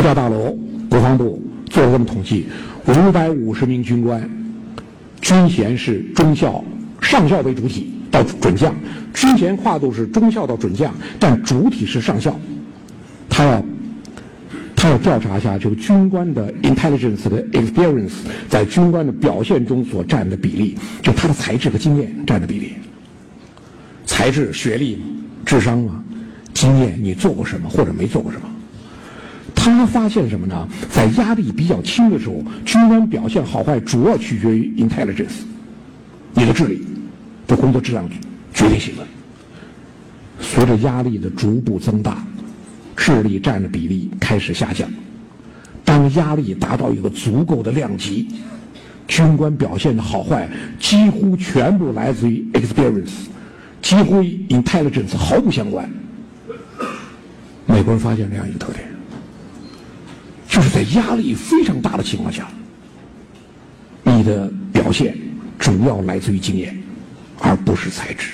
国教大楼国防部做了这么统计，五百五十名军官，军衔是中校、上校为主体到准将，军衔跨度是中校到准将，但主体是上校。他要他要调查一下，这个军官的 intelligence 的 experience 在军官的表现中所占的比例，就他的才智和经验占的比例。才智、学历、智商嘛，经验，你做过什么或者没做过什么？他发现什么呢？在压力比较轻的时候，军官表现好坏主要取决于 intelligence，你的智力，的工作质量决定性的。随着压力的逐步增大，智力占的比例开始下降。当压力达到一个足够的量级，军官表现的好坏几乎全部来自于 experience。几乎与 intelligence 毫不相关。美国人发现这样一个特点，就是在压力非常大的情况下，你的表现主要来自于经验，而不是才智。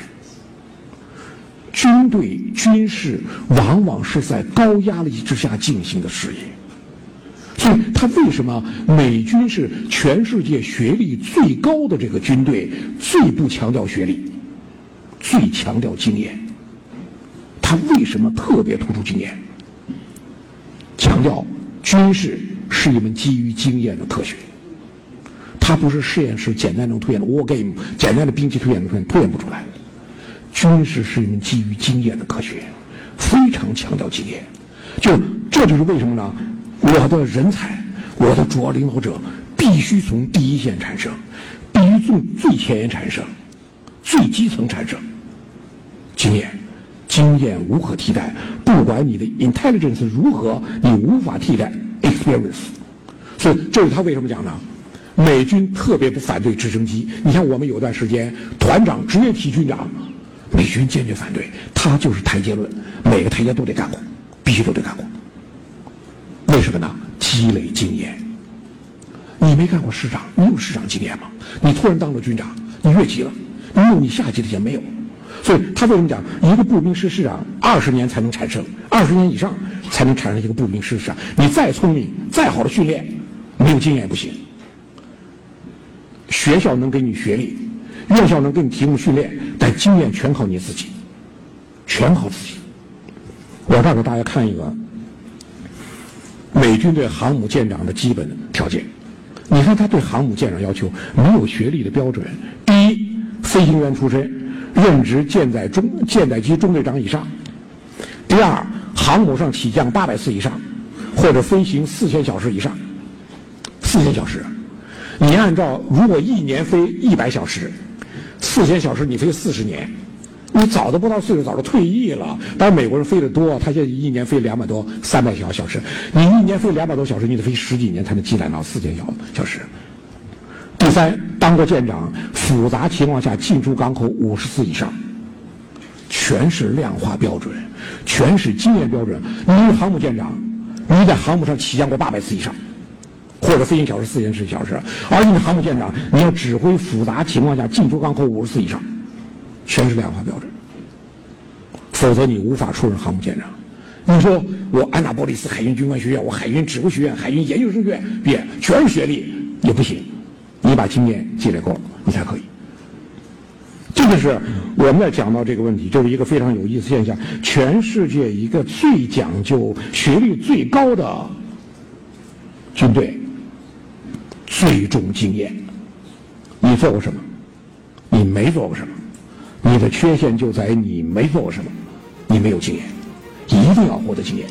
军队军事往往是在高压力之下进行的事业，所以他为什么美军是全世界学历最高的这个军队，最不强调学历？最强调经验，他为什么特别突出经验？强调军事是一门基于经验的科学，它不是实验室简单能推演的 war game，简单的兵器推演能推演不出来。军事是一门基于经验的科学，非常强调经验。就这就是为什么呢？我的人才，我的主要领导者必须从第一线产生，必须从最前沿产生，最基层产生。经验，经验无可替代。不管你的 intelligence 如何，你无法替代 experience。所以，这是他为什么讲呢？美军特别不反对直升机。你像我们有段时间，团长直接提军长，美军坚决反对。他就是台阶论，每个台阶都得干过，必须都得干过。为什么呢？积累经验。你没干过师长，你有师长经验吗？你突然当了军长，你越级了，你有你下级的经验没有？所以他为什么讲一个步兵师师长二十年才能产生，二十年以上才能产生一个步兵师师长？你再聪明，再好的训练，没有经验不行。学校能给你学历，院校能给你提供训练，但经验全靠你自己，全靠自己。我这给大家看一个美军对航母舰长的基本条件。你看他对航母舰长要求没有学历的标准，第一，飞行员出身。任职舰载中舰载机中队长以上。第二，航母上起降八百次以上，或者飞行四千小时以上。四千小时，你按照如果一年飞一百小时，四千小时你飞四十年，你早都不到岁数，早就退役了。当然美国人飞得多，他现在一年飞两百多、三百小小时，你一年飞两百多小时，你得飞十几年才能积攒到四千小小时。三，当过舰长，复杂情况下进出港口五十次以上，全是量化标准，全是经验标准。你航母舰长，你在航母上起降过八百次以上，或者飞行小时四千十小时，而你是航母舰长，你要指挥复杂情况下进出港口五十次以上，全是量化标准，否则你无法出任航母舰长。你说我安纳波利斯海军军官学院，我海军指挥学院、海军研究生学院毕业，全是学历也不行。把经验积累够了，你才可以。这个是我们在讲到这个问题，就是一个非常有意思现象。全世界一个最讲究学历最高的军队，最重经验。你做过什么？你没做过什么？你的缺陷就在于你没做过什么，你没有经验，一定要获得经验。